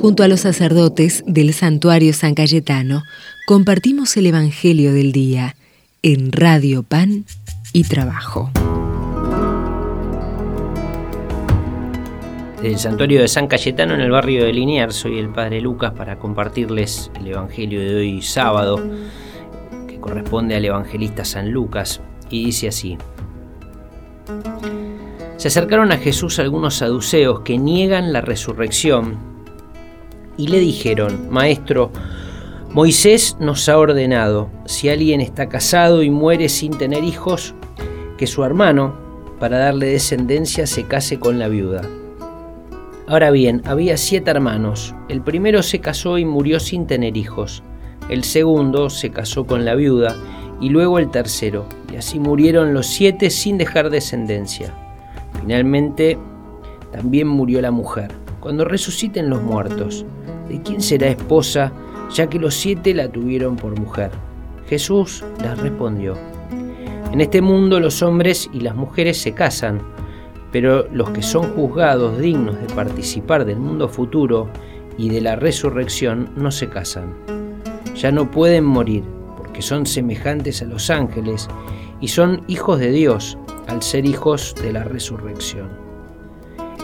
Junto a los sacerdotes del santuario San Cayetano, compartimos el Evangelio del Día en Radio Pan y Trabajo. Del santuario de San Cayetano en el barrio de Liniers, soy el Padre Lucas para compartirles el Evangelio de hoy sábado, que corresponde al evangelista San Lucas, y dice así. Se acercaron a Jesús algunos saduceos que niegan la resurrección y le dijeron, Maestro, Moisés nos ha ordenado, si alguien está casado y muere sin tener hijos, que su hermano, para darle descendencia, se case con la viuda. Ahora bien, había siete hermanos. El primero se casó y murió sin tener hijos. El segundo se casó con la viuda y luego el tercero. Y así murieron los siete sin dejar descendencia. Finalmente, también murió la mujer. Cuando resuciten los muertos, ¿de quién será esposa, ya que los siete la tuvieron por mujer? Jesús les respondió, En este mundo los hombres y las mujeres se casan, pero los que son juzgados dignos de participar del mundo futuro y de la resurrección no se casan. Ya no pueden morir, porque son semejantes a los ángeles y son hijos de Dios al ser hijos de la resurrección.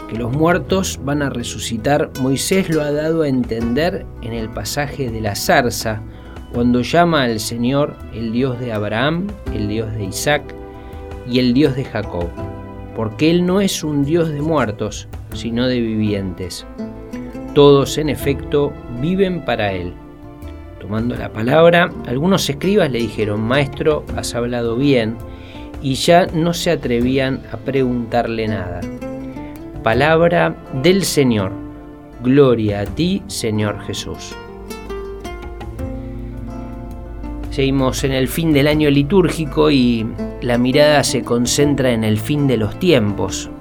Que los muertos van a resucitar, Moisés lo ha dado a entender en el pasaje de la zarza, cuando llama al Señor el Dios de Abraham, el Dios de Isaac y el Dios de Jacob, porque Él no es un Dios de muertos, sino de vivientes. Todos, en efecto, viven para Él. Tomando la palabra, algunos escribas le dijeron, Maestro, has hablado bien, y ya no se atrevían a preguntarle nada. Palabra del Señor. Gloria a ti, Señor Jesús. Seguimos en el fin del año litúrgico y la mirada se concentra en el fin de los tiempos.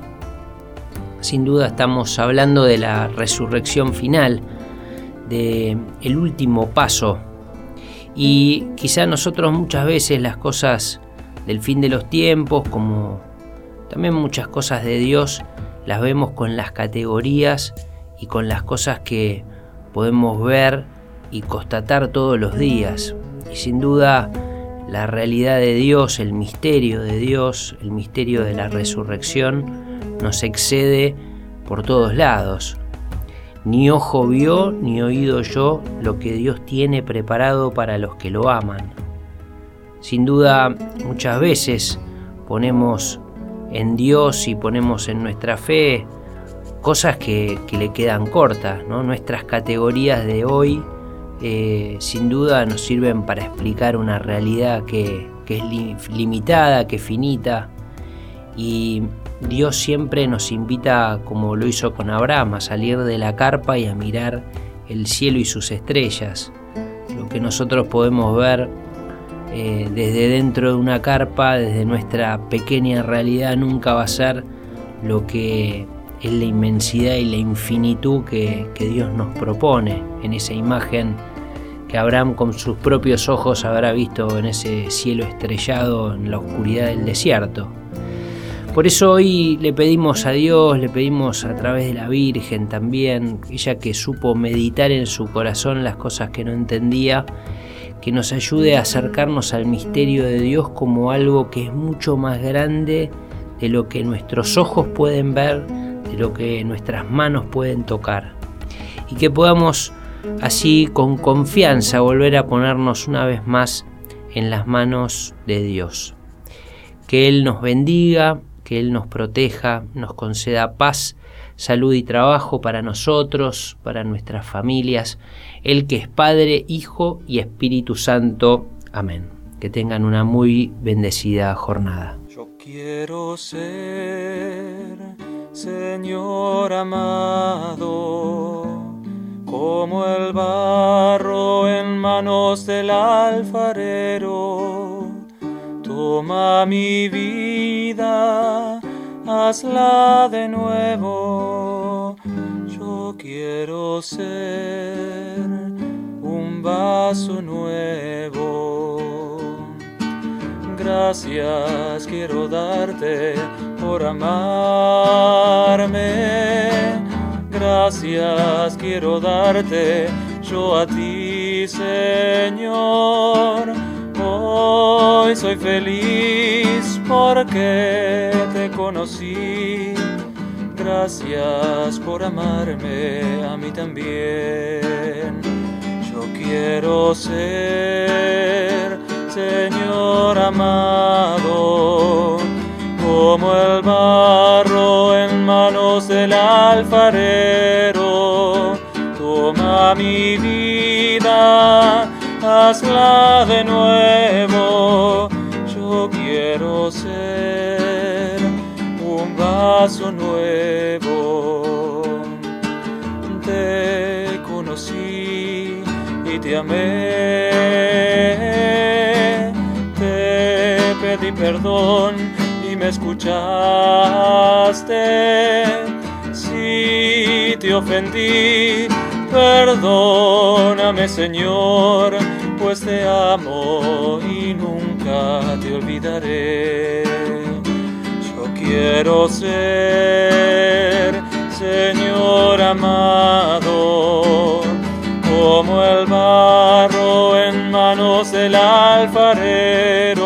Sin duda estamos hablando de la resurrección final, de el último paso. Y quizá nosotros muchas veces las cosas del fin de los tiempos, como también muchas cosas de Dios, las vemos con las categorías y con las cosas que podemos ver y constatar todos los días. Y sin duda la realidad de Dios, el misterio de Dios, el misterio de la resurrección, nos excede por todos lados. Ni ojo vio, ni oído yo lo que Dios tiene preparado para los que lo aman. Sin duda, muchas veces ponemos en Dios y ponemos en nuestra fe cosas que, le quedan cortas. ¿no? Nuestras categorías de hoy eh, sin duda nos sirven para explicar una realidad que, que es limitada, que es finita. Y Dios siempre nos invita, como lo hizo con Abraham, a salir de la carpa y a mirar el cielo y sus estrellas. Lo que nosotros podemos ver eh, desde dentro de una carpa, desde nuestra pequeña realidad, nunca va a ser lo que es la inmensidad y la infinitud que, que Dios nos propone en esa imagen que Abraham con sus propios ojos habrá visto en ese cielo estrellado en la oscuridad del desierto. Por eso hoy le pedimos a Dios, le pedimos a través de la Virgen también, ella que supo meditar en su corazón las cosas que no entendía que nos ayude a acercarnos al misterio de Dios como algo que es mucho más grande de lo que nuestros ojos pueden ver, de lo que nuestras manos pueden tocar. Y que podamos así con confianza volver a ponernos una vez más en las manos de Dios. Que Él nos bendiga, que Él nos proteja, nos conceda paz salud y trabajo para nosotros, para nuestras familias, el que es Padre, Hijo y Espíritu Santo. Amén. Que tengan una muy bendecida jornada. Yo quiero ser, Señor amado, como el barro en manos del alfarero. Toma mi vida hazla de nuevo. Yo quiero ser un vaso nuevo. Gracias quiero darte por amarme Gracias quiero darte yo a ti, Señor. Hoy soy feliz porque te conocí. Gracias por amarme a mí también. Yo quiero ser, Señor amado, como el barro en manos del alfarero. Toma mi vida, hazla de nuevo. Vaso nuevo. Te conocí y te amé. Te pedí perdón y me escuchaste. Si te ofendí, perdóname Señor, pues te amo y nunca te olvidaré. Quiero ser, Señor amado, como el barro en manos del alfarero.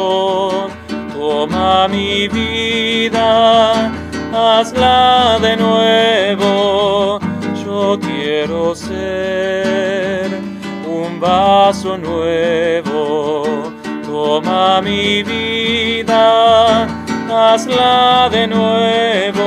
Toma mi vida, hazla de nuevo. Yo quiero ser un vaso nuevo. Toma mi vida, hazla de nuevo.